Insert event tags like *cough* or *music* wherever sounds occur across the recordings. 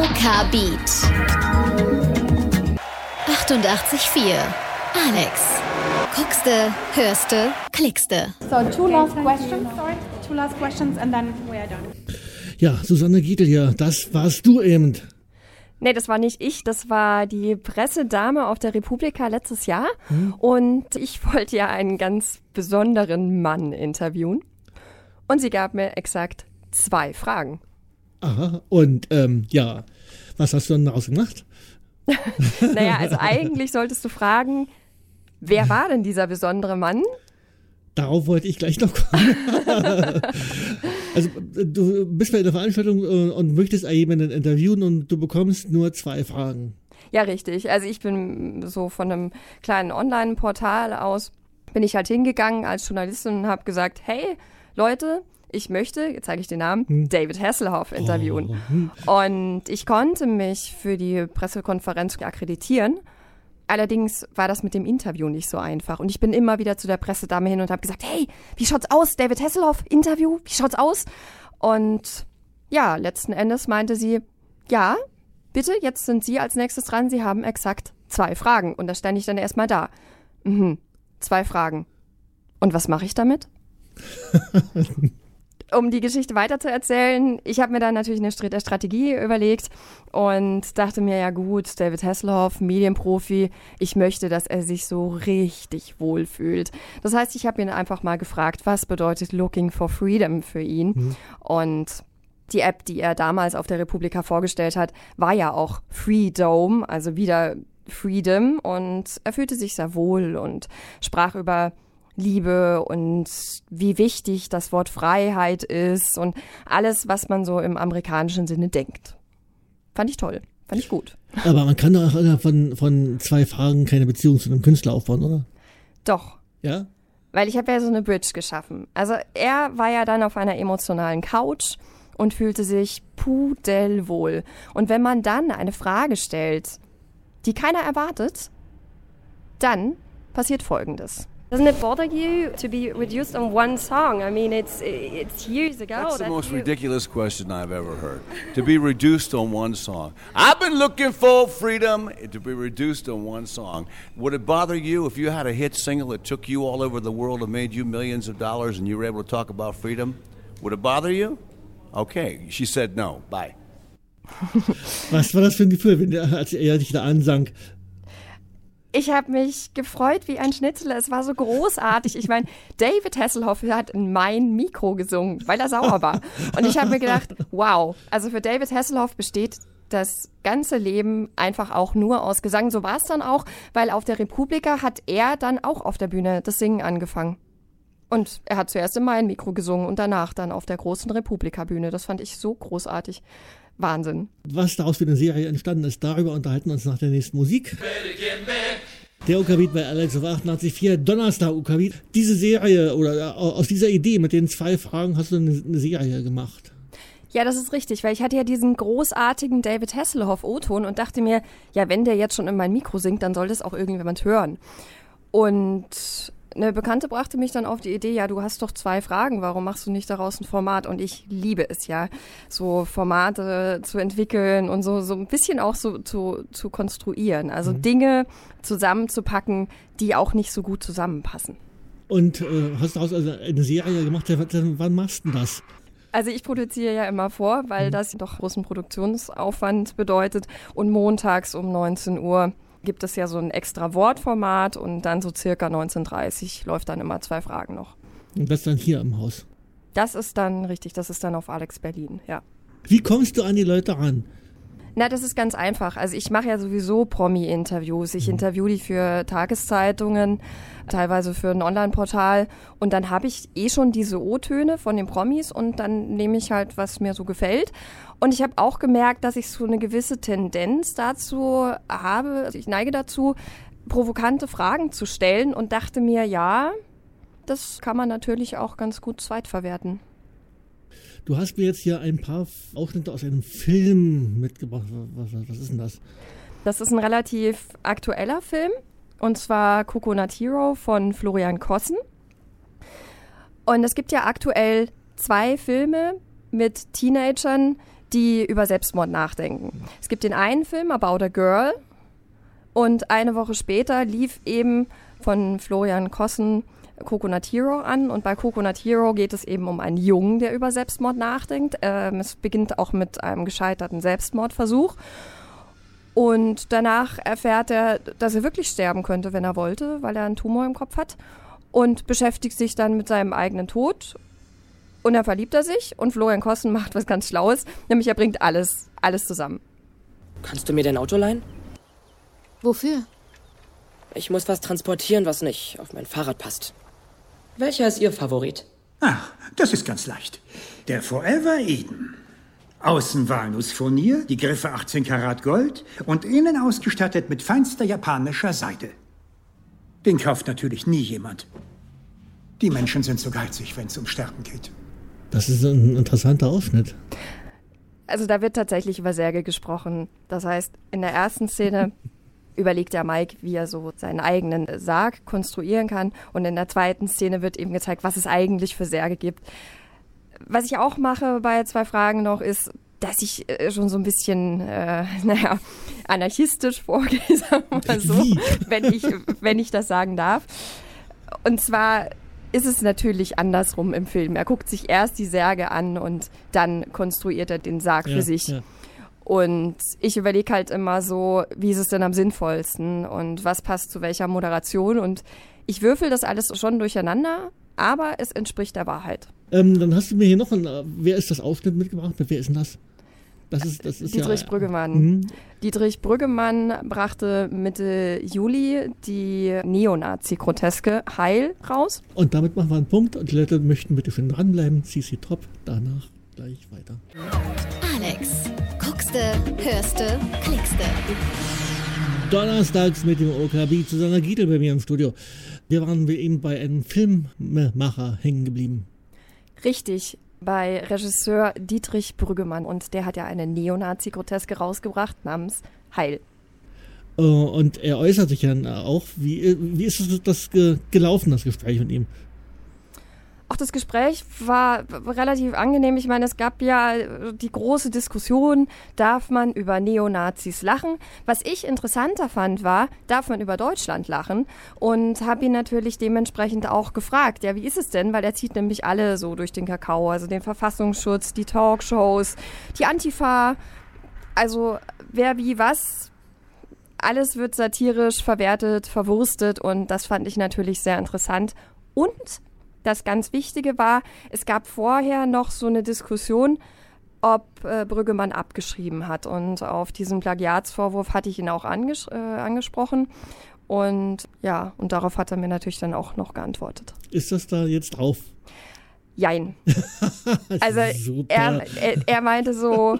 OK Beat. 88,4. Alex. Guckste, hörste, klickste. So, two last questions, sorry. Two last questions and then we are done. Ja, Susanne Giedel hier, das warst du eben. Nee, das war nicht ich, das war die Pressedame auf der Republika letztes Jahr. Hm. Und ich wollte ja einen ganz besonderen Mann interviewen. Und sie gab mir exakt zwei Fragen. Aha, und ähm, ja, was hast du dann daraus gemacht? *laughs* naja, also eigentlich solltest du fragen, wer war denn dieser besondere Mann? Darauf wollte ich gleich noch kommen. *laughs* also du bist bei der Veranstaltung äh, und möchtest jemanden interviewen und du bekommst nur zwei Fragen. Ja, richtig. Also ich bin so von einem kleinen Online-Portal aus, bin ich halt hingegangen als Journalistin und habe gesagt, hey Leute, ich möchte, jetzt zeige ich den Namen, hm. David Hasselhoff interviewen. Oh. Und ich konnte mich für die Pressekonferenz akkreditieren Allerdings war das mit dem Interview nicht so einfach. Und ich bin immer wieder zu der Pressedame hin und habe gesagt, hey, wie schaut's aus? David Hasselhoff, Interview, wie schaut's aus? Und ja, letzten Endes meinte sie, ja, bitte, jetzt sind Sie als nächstes dran. Sie haben exakt zwei Fragen. Und da stand ich dann erstmal da. Mhm, zwei Fragen. Und was mache ich damit? *laughs* um die Geschichte weiterzuerzählen, ich habe mir dann natürlich eine Strategie überlegt und dachte mir, ja gut, David Hasselhoff, Medienprofi, ich möchte, dass er sich so richtig wohl fühlt. Das heißt, ich habe ihn einfach mal gefragt, was bedeutet Looking for Freedom für ihn? Mhm. Und die App, die er damals auf der Republika vorgestellt hat, war ja auch Freedom, also wieder Freedom und er fühlte sich sehr wohl und sprach über Liebe und wie wichtig das Wort Freiheit ist und alles, was man so im amerikanischen Sinne denkt. Fand ich toll. Fand ich gut. Aber man kann doch von, von zwei Fragen keine Beziehung zu einem Künstler aufbauen, oder? Doch. Ja? Weil ich habe ja so eine Bridge geschaffen. Also er war ja dann auf einer emotionalen Couch und fühlte sich pudelwohl. Und wenn man dann eine Frage stellt, die keiner erwartet, dann passiert Folgendes. Doesn't it bother you to be reduced on one song? I mean, it's it's years ago. That's the most you. ridiculous question I've ever heard. to be reduced on one song. I've been looking for freedom. To be reduced on one song. Would it bother you if you had a hit single that took you all over the world and made you millions of dollars and you were able to talk about freedom? Would it bother you? Okay. She said no. Bye. Was war das für ein Gefühl, wenn er, als er dich da ansang? Ich habe mich gefreut wie ein Schnitzel. Es war so großartig. Ich meine, David Hasselhoff hat in mein Mikro gesungen, weil er sauer war. Und ich habe mir gedacht, wow, also für David Hasselhoff besteht das ganze Leben einfach auch nur aus Gesang. So war es dann auch, weil auf der Republika hat er dann auch auf der Bühne das Singen angefangen. Und er hat zuerst in mein Mikro gesungen und danach dann auf der großen Republika-Bühne. Das fand ich so großartig. Wahnsinn. Was daraus für eine Serie entstanden ist, darüber unterhalten wir uns nach der nächsten Musik. Der Ukabit bei Alex auf 88.4, Donnerstag Ukabit. Diese Serie oder äh, aus dieser Idee mit den zwei Fragen hast du eine, eine Serie gemacht. Ja, das ist richtig, weil ich hatte ja diesen großartigen David Hasselhoff O-Ton und dachte mir, ja, wenn der jetzt schon in mein Mikro singt, dann soll das auch irgendjemand hören. Und eine Bekannte brachte mich dann auf die Idee, ja, du hast doch zwei Fragen, warum machst du nicht daraus ein Format? Und ich liebe es ja, so Formate zu entwickeln und so, so ein bisschen auch so zu, zu konstruieren. Also mhm. Dinge zusammenzupacken, die auch nicht so gut zusammenpassen. Und äh, hast daraus also eine Serie gemacht, wann machst du das? Also ich produziere ja immer vor, weil mhm. das doch großen Produktionsaufwand bedeutet. Und montags um 19 Uhr gibt es ja so ein extra Wortformat und dann so circa 19.30 läuft dann immer zwei Fragen noch. Und das dann hier im Haus? Das ist dann richtig, das ist dann auf Alex Berlin, ja. Wie kommst du an die Leute ran? Na, das ist ganz einfach. Also ich mache ja sowieso Promi-Interviews. Ich mhm. interview die für Tageszeitungen, teilweise für ein Online-Portal. Und dann habe ich eh schon diese O-Töne von den Promis und dann nehme ich halt, was mir so gefällt. Und ich habe auch gemerkt, dass ich so eine gewisse Tendenz dazu habe. Also ich neige dazu, provokante Fragen zu stellen und dachte mir, ja, das kann man natürlich auch ganz gut zweitverwerten. Du hast mir jetzt hier ein paar Ausschnitte aus einem Film mitgebracht. Was, was, ist denn das? Das ist ein relativ aktueller Film. Und zwar Coconut Hero von Florian Kossen. Und es gibt ja aktuell zwei Filme mit Teenagern, die über Selbstmord nachdenken. Es gibt den einen Film, About a Girl, und eine Woche später lief eben von Florian Kossen Coconut Hero an und bei Coconut Hero geht es eben um einen Jungen, der über Selbstmord nachdenkt. Ähm, es beginnt auch mit einem gescheiterten Selbstmordversuch und danach erfährt er, dass er wirklich sterben könnte, wenn er wollte, weil er einen Tumor im Kopf hat und beschäftigt sich dann mit seinem eigenen Tod und dann verliebt er sich und Florian Kossen macht was ganz Schlaues, nämlich er bringt alles, alles zusammen. Kannst du mir dein Auto leihen? Wofür? Ich muss was transportieren, was nicht auf mein Fahrrad passt. Welcher ist Ihr Favorit? Ach, das ist ganz leicht. Der Forever Eden. Außen Walnussfurnier, die Griffe 18 Karat Gold und innen ausgestattet mit feinster japanischer Seide. Den kauft natürlich nie jemand. Die Menschen sind so geizig, wenn es um Sterben geht. Das ist ein interessanter Ausschnitt. Also da wird tatsächlich über Särge gesprochen. Das heißt, in der ersten Szene *laughs* überlegt der Mike, wie er so seinen eigenen Sarg konstruieren kann. Und in der zweiten Szene wird eben gezeigt, was es eigentlich für Särge gibt. Was ich auch mache bei zwei Fragen noch ist, dass ich äh, schon so ein bisschen, äh, *laughs* naja, anarchistisch vorgehe, *laughs* sagen wir mal so, wenn ich, wenn ich das sagen darf. Und zwar ist es natürlich andersrum im Film. Er guckt sich erst die Särge an und dann konstruiert er den Sarg ja, für sich. Ja. Und ich überlege halt immer so, wie ist es denn am sinnvollsten und was passt zu welcher Moderation. Und ich würfel das alles schon durcheinander, aber es entspricht der Wahrheit. Ähm, dann hast du mir hier noch ein, äh, wer ist das Ausschnitt mitgebracht? Wer ist denn das? Das ist, das ist Dietrich ja, Brüggemann. Mhm. Dietrich Brüggemann brachte Mitte Juli die Neonazi-Groteske Heil raus. Und damit machen wir einen Punkt und die Leute möchten bitte schön dranbleiben. CC Top, danach gleich weiter. Alex Guckste, hörste, klickste. Donnerstags mit dem OKB zu seiner Giedel bei mir im Studio. Wir waren eben bei einem Filmmacher hängen geblieben. Richtig, bei Regisseur Dietrich Brüggemann. Und der hat ja eine Neonazi-Groteske rausgebracht namens Heil. Äh, und er äußert sich ja auch. Wie, wie ist das gelaufen, das Gespräch mit ihm? Auch das Gespräch war relativ angenehm. Ich meine, es gab ja die große Diskussion, darf man über Neonazis lachen? Was ich interessanter fand, war, darf man über Deutschland lachen? Und habe ihn natürlich dementsprechend auch gefragt, ja, wie ist es denn? Weil er zieht nämlich alle so durch den Kakao, also den Verfassungsschutz, die Talkshows, die Antifa, also wer wie was. Alles wird satirisch verwertet, verwurstet und das fand ich natürlich sehr interessant. Und das ganz Wichtige war, es gab vorher noch so eine Diskussion, ob äh, Brüggemann abgeschrieben hat. Und auf diesen Plagiatsvorwurf hatte ich ihn auch anges äh, angesprochen. Und ja, und darauf hat er mir natürlich dann auch noch geantwortet. Ist das da jetzt drauf? Jein. *laughs* also er, er, er, meinte so,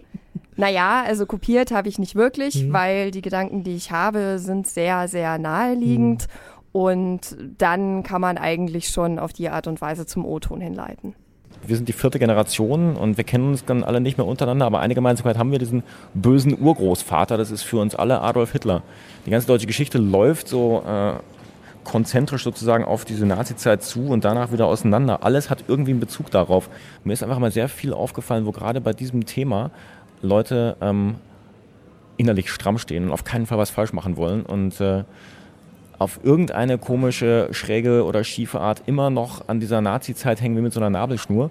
naja, also kopiert habe ich nicht wirklich, mhm. weil die Gedanken, die ich habe, sind sehr, sehr naheliegend. Mhm. Und dann kann man eigentlich schon auf die Art und Weise zum O-Ton hinleiten. Wir sind die vierte Generation und wir kennen uns dann alle nicht mehr untereinander, aber eine Gemeinsamkeit haben wir diesen bösen Urgroßvater, das ist für uns alle Adolf Hitler. Die ganze deutsche Geschichte läuft so äh, konzentrisch sozusagen auf diese Nazi-Zeit zu und danach wieder auseinander. Alles hat irgendwie einen Bezug darauf. Mir ist einfach mal sehr viel aufgefallen, wo gerade bei diesem Thema Leute ähm, innerlich stramm stehen und auf keinen Fall was falsch machen wollen und äh, auf irgendeine komische, schräge oder schiefe Art immer noch an dieser Nazi-Zeit hängen wie mit so einer Nabelschnur.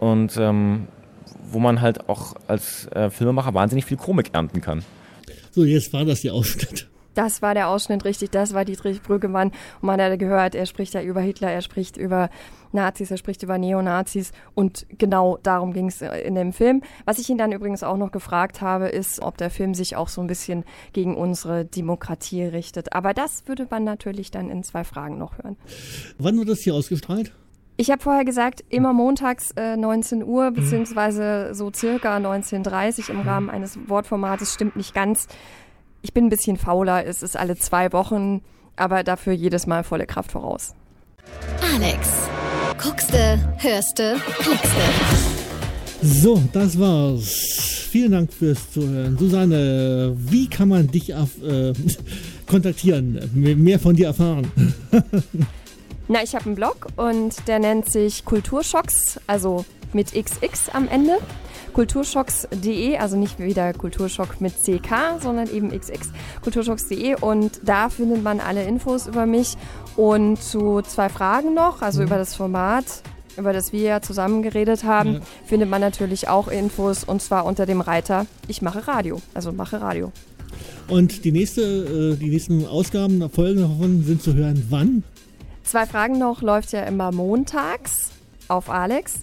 Und ähm, wo man halt auch als äh, Filmemacher wahnsinnig viel Komik ernten kann. So, jetzt war das die Ausschnitt. Das war der Ausschnitt, richtig. Das war Dietrich Brüggemann. Und man hat gehört, er spricht ja über Hitler, er spricht über Nazis, er spricht über Neonazis. Und genau darum ging es in dem Film. Was ich ihn dann übrigens auch noch gefragt habe, ist, ob der Film sich auch so ein bisschen gegen unsere Demokratie richtet. Aber das würde man natürlich dann in zwei Fragen noch hören. Wann wird das hier ausgestrahlt? Ich habe vorher gesagt, immer montags äh, 19 Uhr, mhm. beziehungsweise so circa 19.30 Uhr im Rahmen eines Wortformates, stimmt nicht ganz. Ich bin ein bisschen fauler, es ist alle zwei Wochen, aber dafür jedes Mal volle Kraft voraus. Alex, guckste, hörste, klickste. So, das war's. Vielen Dank fürs Zuhören. Susanne, wie kann man dich auf, äh, *laughs* kontaktieren, mehr von dir erfahren? *laughs* Na, ich habe einen Blog und der nennt sich Kulturschocks, also mit XX am Ende kulturschocks.de, also nicht wieder Kulturschock mit CK, sondern eben XX, kulturschocks.de und da findet man alle Infos über mich und zu zwei Fragen noch, also mhm. über das Format, über das wir ja zusammen geredet haben, ja. findet man natürlich auch Infos und zwar unter dem Reiter Ich mache Radio, also mache Radio. Und die, nächste, äh, die nächsten Ausgaben, Folgen davon sind zu hören wann? Zwei Fragen noch läuft ja immer montags auf Alex.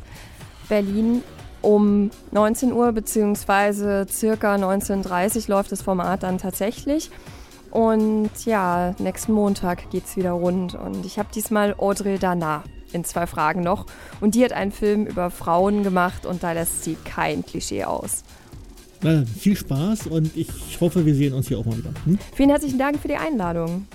Berlin um 19 Uhr beziehungsweise circa 19.30 Uhr läuft das Format dann tatsächlich. Und ja, nächsten Montag geht es wieder rund. Und ich habe diesmal Audrey Dana in zwei Fragen noch. Und die hat einen Film über Frauen gemacht und da lässt sie kein Klischee aus. Na, viel Spaß und ich hoffe, wir sehen uns hier auch mal wieder. Hm? Vielen herzlichen Dank für die Einladung.